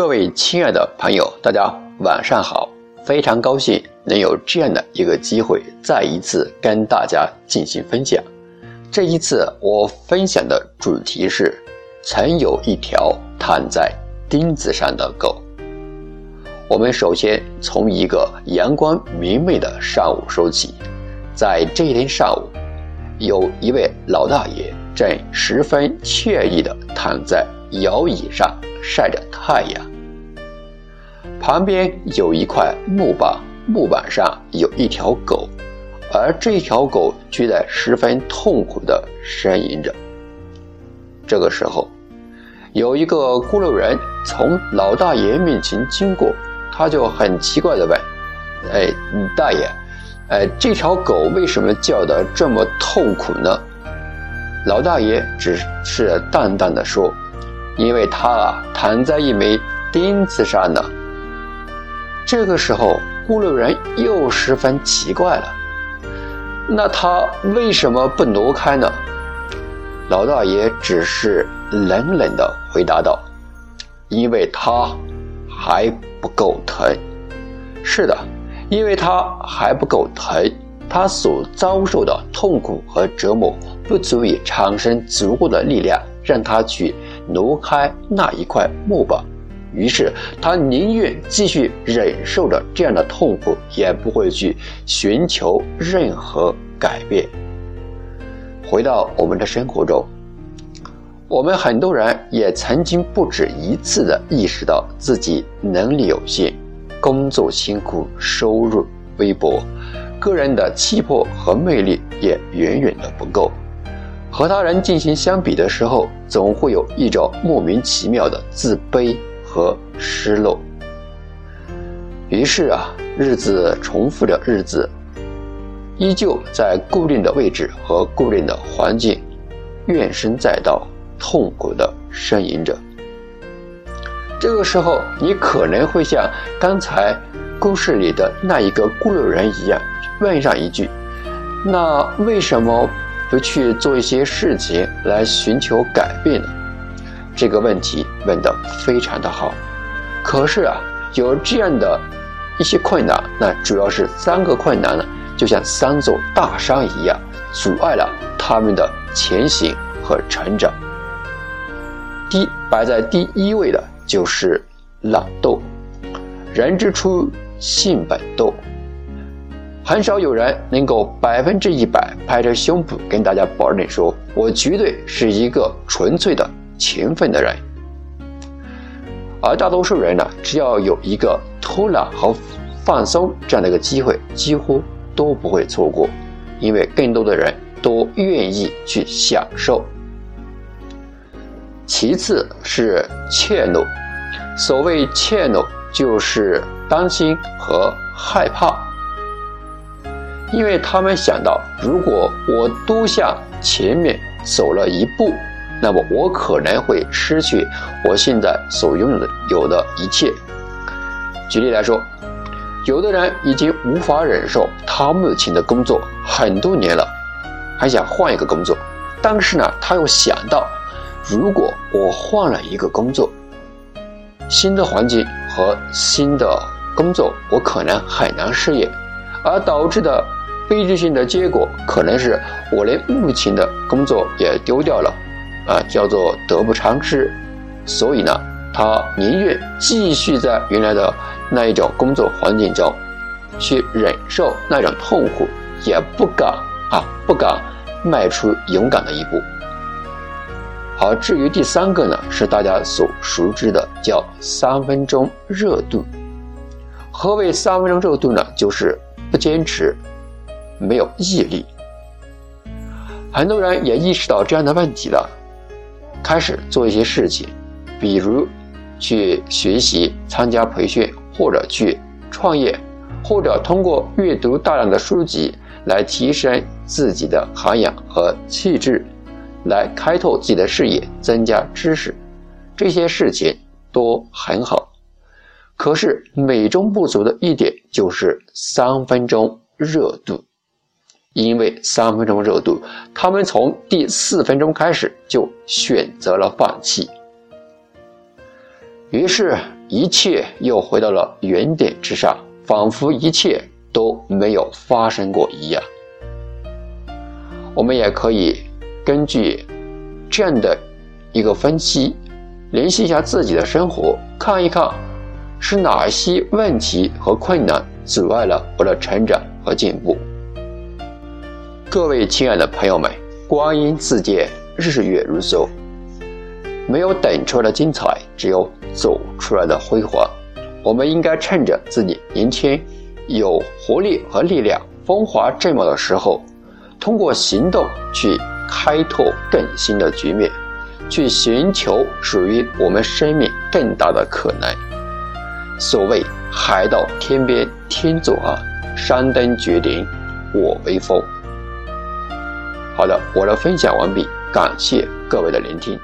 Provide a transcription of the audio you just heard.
各位亲爱的朋友，大家晚上好！非常高兴能有这样的一个机会，再一次跟大家进行分享。这一次我分享的主题是：曾有一条躺在钉子上的狗。我们首先从一个阳光明媚的上午说起，在这一天上午，有一位老大爷正十分惬意地躺在摇椅上。晒着太阳，旁边有一块木板，木板上有一条狗，而这条狗却在十分痛苦地呻吟着。这个时候，有一个咕噜人从老大爷面前经过，他就很奇怪地问：“哎，大爷，哎，这条狗为什么叫得这么痛苦呢？”老大爷只是淡淡的说。因为他啊躺在一枚钉子上呢。这个时候，咕噜人又十分奇怪了。那他为什么不挪开呢？老大爷只是冷冷的回答道：“因为他还不够疼。”是的，因为他还不够疼，他所遭受的痛苦和折磨不足以产生足够的力量。让他去挪开那一块木板，于是他宁愿继续忍受着这样的痛苦，也不会去寻求任何改变。回到我们的生活中，我们很多人也曾经不止一次的意识到自己能力有限，工作辛苦，收入微薄，个人的气魄和魅力也远远的不够。和他人进行相比的时候，总会有一种莫名其妙的自卑和失落。于是啊，日子重复着日子，依旧在固定的位置和固定的环境，怨声载道，痛苦的呻吟着。这个时候，你可能会像刚才故事里的那一个孤陋人一样，问上一句：“那为什么？”不去做一些事情来寻求改变呢？这个问题问得非常的好。可是啊，有这样的一些困难，那主要是三个困难呢，就像三座大山一样，阻碍了他们的前行和成长。第摆在第一位的就是懒惰。人之初，性本惰。很少有人能够百分之一百拍着胸脯跟大家保证说：“我绝对是一个纯粹的勤奋的人。”而大多数人呢，只要有一个偷懒和放松这样的一个机会，几乎都不会错过，因为更多的人都愿意去享受。其次是怯懦，所谓怯懦，就是担心和害怕。因为他们想到，如果我多向前面走了一步，那么我可能会失去我现在所拥有的有的一切。举例来说，有的人已经无法忍受他目前的工作很多年了，还想换一个工作，但是呢，他又想到，如果我换了一个工作，新的环境和新的工作，我可能很难适应，而导致的。悲剧性的结果可能是我连目前的工作也丢掉了，啊，叫做得不偿失。所以呢，他宁愿继续在原来的那一种工作环境中去忍受那种痛苦，也不敢啊，不敢迈出勇敢的一步。好，至于第三个呢，是大家所熟知的叫三分钟热度。何为三分钟热度呢？就是不坚持。没有毅力，很多人也意识到这样的问题了，开始做一些事情，比如去学习、参加培训，或者去创业，或者通过阅读大量的书籍来提升自己的涵养和气质，来开拓自己的视野，增加知识，这些事情都很好。可是美中不足的一点就是三分钟热度。因为三分钟热度，他们从第四分钟开始就选择了放弃。于是一切又回到了原点之上，仿佛一切都没有发生过一样。我们也可以根据这样的一个分析，联系一下自己的生活，看一看是哪些问题和困难阻碍了我的成长和进步。各位亲爱的朋友们，光阴似箭，日月如梭，没有等出来的精彩，只有走出来的辉煌。我们应该趁着自己年轻、有活力和力量、风华正茂的时候。通过行动去开拓更新的局面，去寻求属于我们生命更大的可能。所谓“海到天边天作岸，山登绝顶我为峰”。好的，我的分享完毕，感谢各位的聆听。